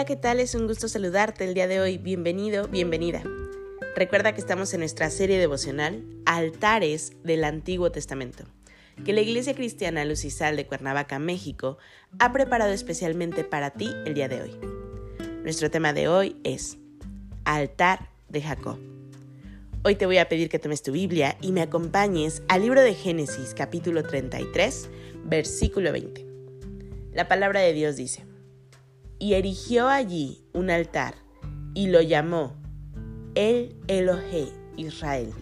Hola, ¿qué tal? Es un gusto saludarte el día de hoy. Bienvenido, bienvenida. Recuerda que estamos en nuestra serie devocional Altares del Antiguo Testamento, que la Iglesia Cristiana Lucisal de Cuernavaca, México, ha preparado especialmente para ti el día de hoy. Nuestro tema de hoy es Altar de Jacob. Hoy te voy a pedir que tomes tu Biblia y me acompañes al libro de Génesis capítulo 33, versículo 20. La palabra de Dios dice, y erigió allí un altar y lo llamó El Elohe Israel.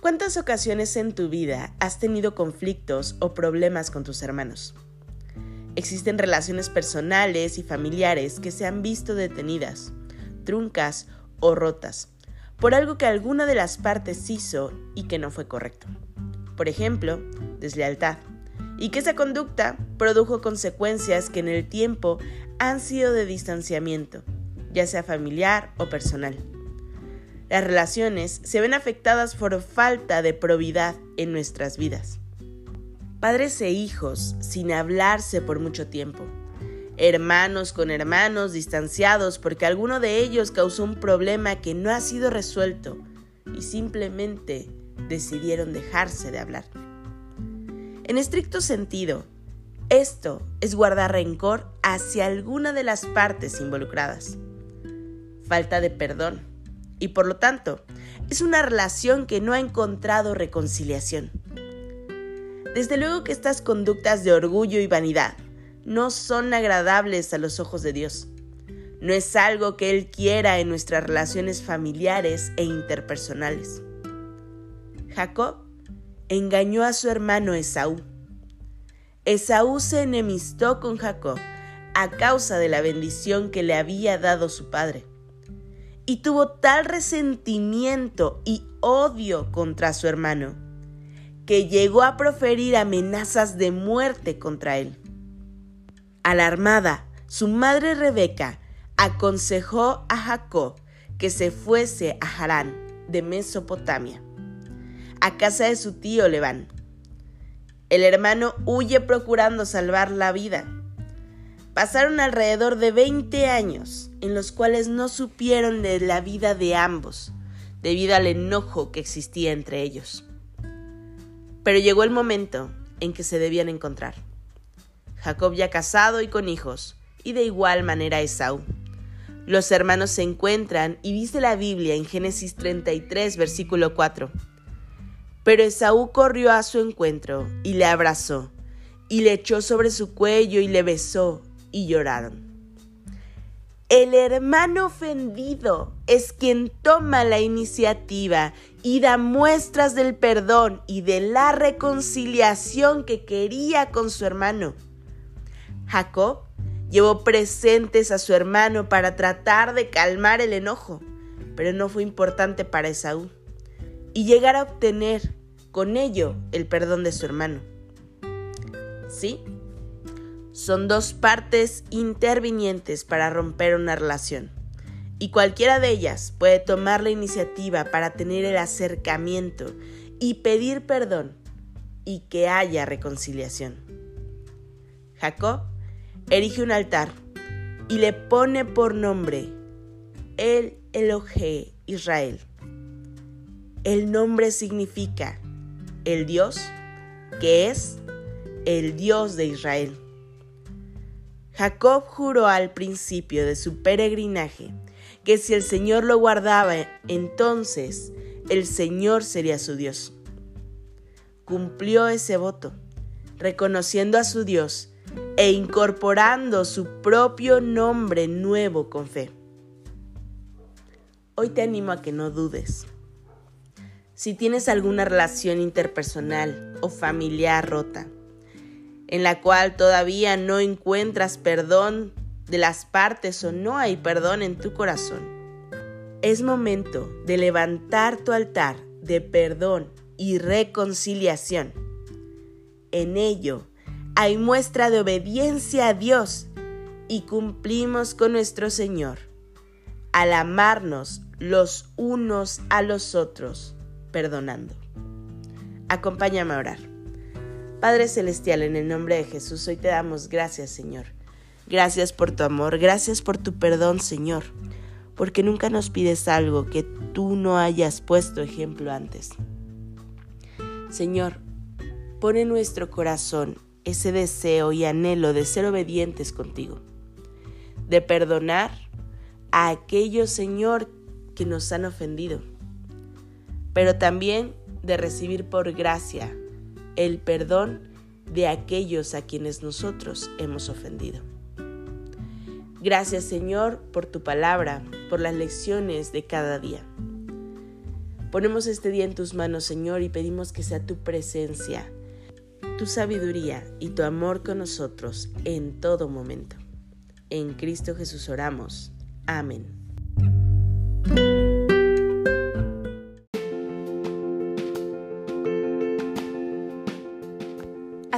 ¿Cuántas ocasiones en tu vida has tenido conflictos o problemas con tus hermanos? Existen relaciones personales y familiares que se han visto detenidas, truncas o rotas por algo que alguna de las partes hizo y que no fue correcto. Por ejemplo, deslealtad y que esa conducta produjo consecuencias que en el tiempo han sido de distanciamiento, ya sea familiar o personal. Las relaciones se ven afectadas por falta de probidad en nuestras vidas. Padres e hijos sin hablarse por mucho tiempo. Hermanos con hermanos distanciados porque alguno de ellos causó un problema que no ha sido resuelto y simplemente decidieron dejarse de hablar. En estricto sentido, esto es guardar rencor hacia alguna de las partes involucradas. Falta de perdón. Y por lo tanto, es una relación que no ha encontrado reconciliación. Desde luego que estas conductas de orgullo y vanidad no son agradables a los ojos de Dios. No es algo que Él quiera en nuestras relaciones familiares e interpersonales. Jacob engañó a su hermano Esaú. Esaú se enemistó con Jacob a causa de la bendición que le había dado su padre. Y tuvo tal resentimiento y odio contra su hermano que llegó a proferir amenazas de muerte contra él. Alarmada, su madre Rebeca aconsejó a Jacob que se fuese a Harán de Mesopotamia a casa de su tío Leván. El hermano huye procurando salvar la vida. Pasaron alrededor de 20 años en los cuales no supieron de la vida de ambos, debido al enojo que existía entre ellos. Pero llegó el momento en que se debían encontrar. Jacob ya casado y con hijos, y de igual manera Esaú. Los hermanos se encuentran y dice la Biblia en Génesis 33, versículo 4. Pero Esaú corrió a su encuentro y le abrazó, y le echó sobre su cuello y le besó, y lloraron. El hermano ofendido es quien toma la iniciativa y da muestras del perdón y de la reconciliación que quería con su hermano. Jacob llevó presentes a su hermano para tratar de calmar el enojo, pero no fue importante para Esaú y llegar a obtener con ello el perdón de su hermano. ¿Sí? Son dos partes intervinientes para romper una relación y cualquiera de ellas puede tomar la iniciativa para tener el acercamiento y pedir perdón y que haya reconciliación. Jacob erige un altar y le pone por nombre el Elohe Israel. El nombre significa el Dios que es el Dios de Israel. Jacob juró al principio de su peregrinaje que si el Señor lo guardaba, entonces el Señor sería su Dios. Cumplió ese voto, reconociendo a su Dios e incorporando su propio nombre nuevo con fe. Hoy te animo a que no dudes si tienes alguna relación interpersonal o familiar rota, en la cual todavía no encuentras perdón de las partes o no hay perdón en tu corazón, es momento de levantar tu altar de perdón y reconciliación. En ello hay muestra de obediencia a Dios y cumplimos con nuestro Señor al amarnos los unos a los otros, perdonando. Acompáñame a orar. Padre Celestial, en el nombre de Jesús, hoy te damos gracias, Señor. Gracias por tu amor, gracias por tu perdón, Señor, porque nunca nos pides algo que tú no hayas puesto ejemplo antes. Señor, pone en nuestro corazón ese deseo y anhelo de ser obedientes contigo, de perdonar a aquellos, Señor, que nos han ofendido, pero también de recibir por gracia el perdón de aquellos a quienes nosotros hemos ofendido. Gracias Señor por tu palabra, por las lecciones de cada día. Ponemos este día en tus manos Señor y pedimos que sea tu presencia, tu sabiduría y tu amor con nosotros en todo momento. En Cristo Jesús oramos. Amén.